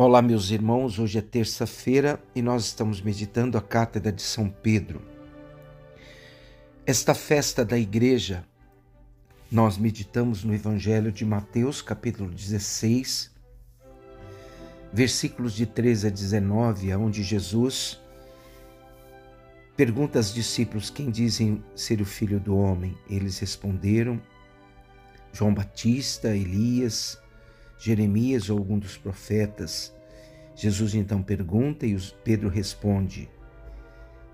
Olá, meus irmãos. Hoje é terça-feira e nós estamos meditando a Cátedra de São Pedro. Esta festa da igreja, nós meditamos no Evangelho de Mateus, capítulo 16, versículos de 13 a 19, onde Jesus pergunta aos discípulos quem dizem ser o filho do homem. Eles responderam: João Batista, Elias, Jeremias ou algum dos profetas. Jesus então pergunta e Pedro responde: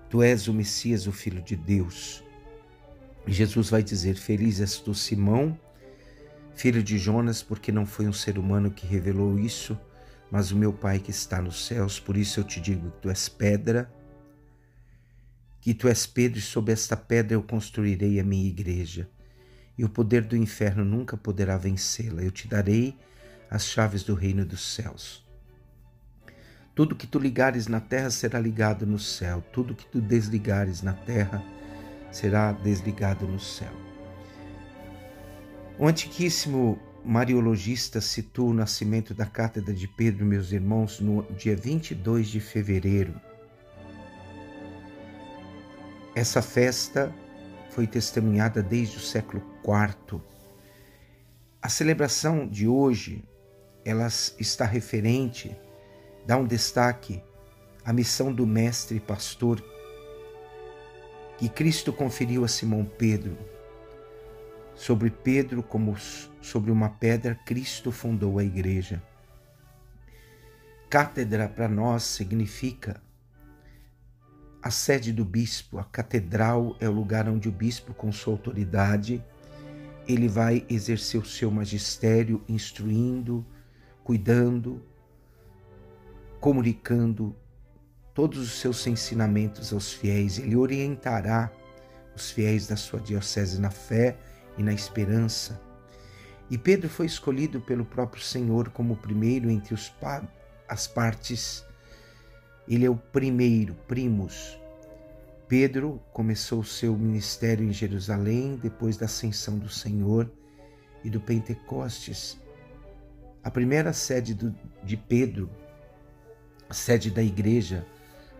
Tu és o Messias, o Filho de Deus. E Jesus vai dizer: Feliz és tu, Simão, filho de Jonas, porque não foi um ser humano que revelou isso, mas o meu Pai que está nos céus. Por isso eu te digo que tu és pedra, que tu és Pedro, e sob esta pedra eu construirei a minha igreja, e o poder do inferno nunca poderá vencê-la. Eu te darei as chaves do reino dos céus. Tudo que tu ligares na terra será ligado no céu, tudo que tu desligares na terra será desligado no céu. O antiquíssimo mariologista citou o nascimento da Cátedra de Pedro, meus irmãos, no dia 22 de fevereiro. Essa festa foi testemunhada desde o século IV. A celebração de hoje ela está referente, dá um destaque à missão do mestre pastor que Cristo conferiu a Simão Pedro. Sobre Pedro, como sobre uma pedra, Cristo fundou a igreja. Cátedra para nós significa a sede do bispo. A catedral é o lugar onde o bispo, com sua autoridade, ele vai exercer o seu magistério, instruindo, cuidando, comunicando todos os seus ensinamentos aos fiéis. Ele orientará os fiéis da sua diocese na fé e na esperança. E Pedro foi escolhido pelo próprio Senhor como o primeiro entre os pa as partes. Ele é o primeiro, primus. Pedro começou o seu ministério em Jerusalém depois da ascensão do Senhor e do Pentecostes. A primeira sede do, de Pedro, sede da igreja,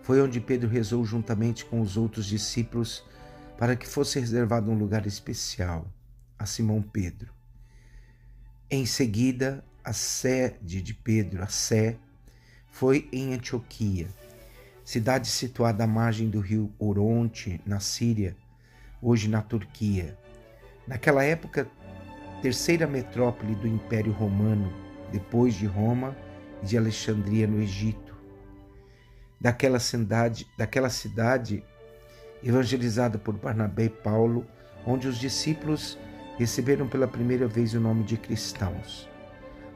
foi onde Pedro rezou juntamente com os outros discípulos para que fosse reservado um lugar especial a Simão Pedro. Em seguida, a sede de Pedro, a Sé, foi em Antioquia, cidade situada à margem do rio Oronte, na Síria, hoje na Turquia. Naquela época, terceira metrópole do Império Romano, depois de Roma e de Alexandria no Egito. Daquela cidade, daquela cidade evangelizada por Barnabé e Paulo, onde os discípulos receberam pela primeira vez o nome de cristãos,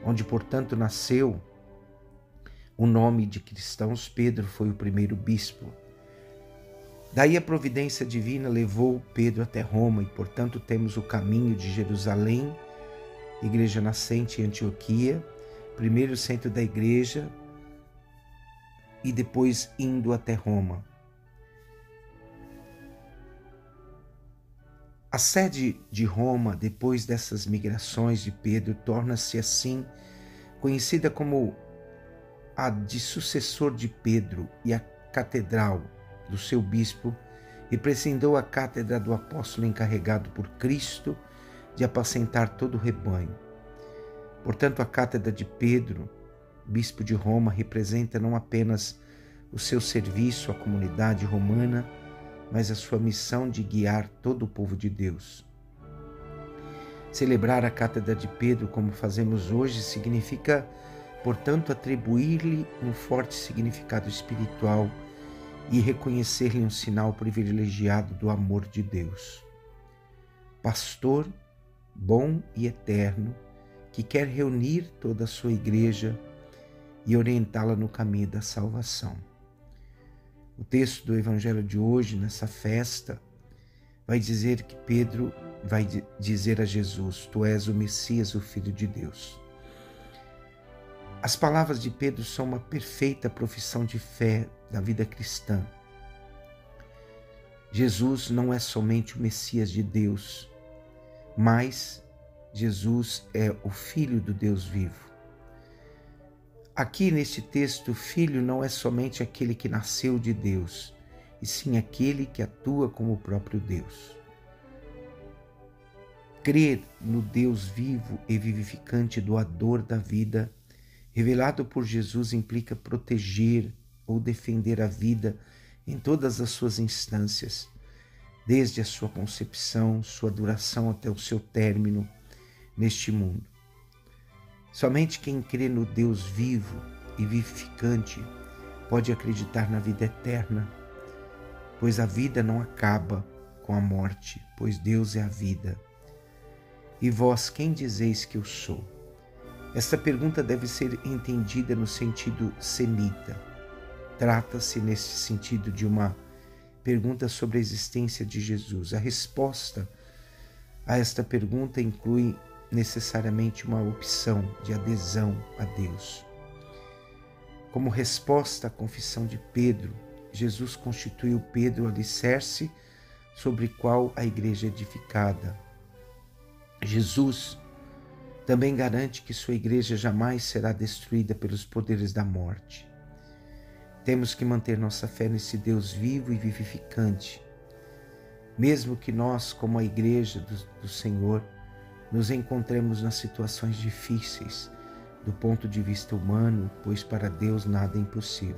onde, portanto, nasceu o nome de cristãos, Pedro foi o primeiro bispo. Daí a providência divina levou Pedro até Roma e, portanto, temos o caminho de Jerusalém Igreja Nascente em Antioquia, primeiro centro da igreja e depois indo até Roma. A sede de Roma, depois dessas migrações de Pedro, torna-se assim conhecida como a de sucessor de Pedro e a catedral do seu bispo, representou a cátedra do apóstolo encarregado por Cristo de apacentar todo o rebanho. Portanto, a cátedra de Pedro, bispo de Roma, representa não apenas o seu serviço à comunidade romana, mas a sua missão de guiar todo o povo de Deus. Celebrar a cátedra de Pedro como fazemos hoje significa, portanto, atribuir-lhe um forte significado espiritual e reconhecer-lhe um sinal privilegiado do amor de Deus. Pastor bom e eterno, que quer reunir toda a sua igreja e orientá-la no caminho da salvação. O texto do evangelho de hoje, nessa festa, vai dizer que Pedro vai dizer a Jesus: Tu és o Messias, o Filho de Deus. As palavras de Pedro são uma perfeita profissão de fé da vida cristã. Jesus não é somente o Messias de Deus, mas Jesus é o Filho do Deus vivo. Aqui neste texto, filho não é somente aquele que nasceu de Deus, e sim aquele que atua como o próprio Deus. Crer no Deus vivo e vivificante, doador da vida, revelado por Jesus, implica proteger ou defender a vida em todas as suas instâncias, desde a sua concepção, sua duração até o seu término neste mundo. Somente quem crê no Deus vivo e vivificante pode acreditar na vida eterna, pois a vida não acaba com a morte, pois Deus é a vida. E vós, quem dizeis que eu sou? Esta pergunta deve ser entendida no sentido semita. Trata-se, nesse sentido, de uma pergunta sobre a existência de Jesus. A resposta a esta pergunta inclui necessariamente uma opção de adesão a Deus. Como resposta à confissão de Pedro, Jesus constituiu Pedro o alicerce sobre qual a igreja é edificada Jesus também garante que sua igreja jamais será destruída pelos poderes da morte. Temos que manter nossa fé nesse Deus vivo e vivificante, mesmo que nós, como a igreja do, do Senhor, nos encontremos nas situações difíceis do ponto de vista humano, pois para Deus nada é impossível.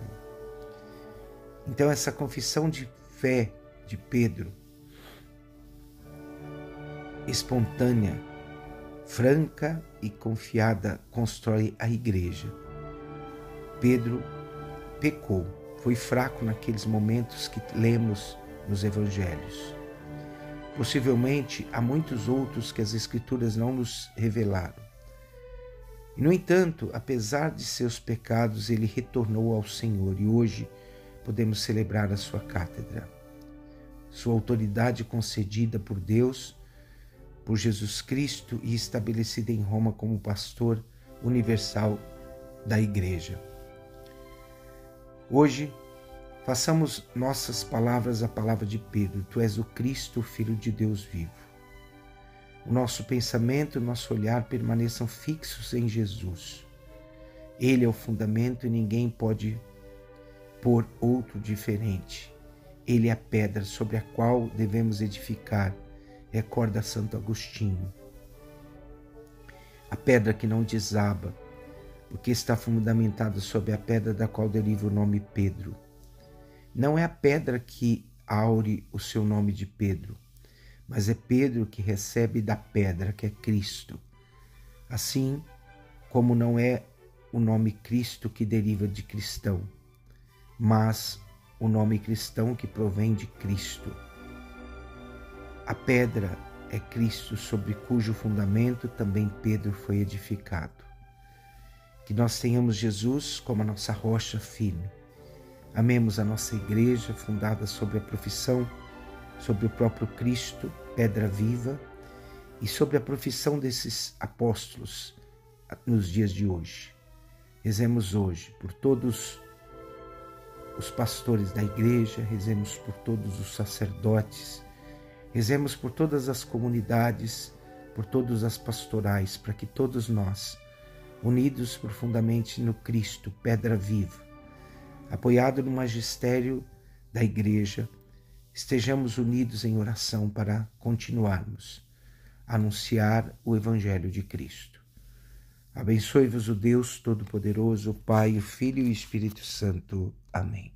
Então, essa confissão de fé de Pedro espontânea, franca e confiada constrói a igreja. Pedro pecou, foi fraco naqueles momentos que lemos nos evangelhos. Possivelmente há muitos outros que as Escrituras não nos revelaram. E, no entanto, apesar de seus pecados, ele retornou ao Senhor e hoje podemos celebrar a sua cátedra. Sua autoridade concedida por Deus por Jesus Cristo e estabelecida em Roma como pastor universal da Igreja. Hoje, façamos nossas palavras a palavra de Pedro: Tu és o Cristo, o Filho de Deus vivo. O nosso pensamento, o nosso olhar permaneçam fixos em Jesus. Ele é o fundamento e ninguém pode pôr outro diferente. Ele é a pedra sobre a qual devemos edificar recorda Santo Agostinho. A pedra que não desaba, porque está fundamentada sobre a pedra da qual deriva o nome Pedro. Não é a pedra que aure o seu nome de Pedro, mas é Pedro que recebe da pedra, que é Cristo. Assim como não é o nome Cristo que deriva de cristão, mas o nome cristão que provém de Cristo. A pedra é Cristo, sobre cujo fundamento também Pedro foi edificado. Que nós tenhamos Jesus como a nossa rocha firme. Amemos a nossa igreja, fundada sobre a profissão, sobre o próprio Cristo, pedra viva, e sobre a profissão desses apóstolos nos dias de hoje. Rezemos hoje por todos os pastores da igreja, rezemos por todos os sacerdotes, Rezemos por todas as comunidades, por todas as pastorais, para que todos nós, unidos profundamente no Cristo, pedra viva, apoiado no magistério da Igreja, estejamos unidos em oração para continuarmos a anunciar o Evangelho de Cristo. Abençoe-vos o Deus Todo-Poderoso, Pai, o Filho e o Espírito Santo. Amém.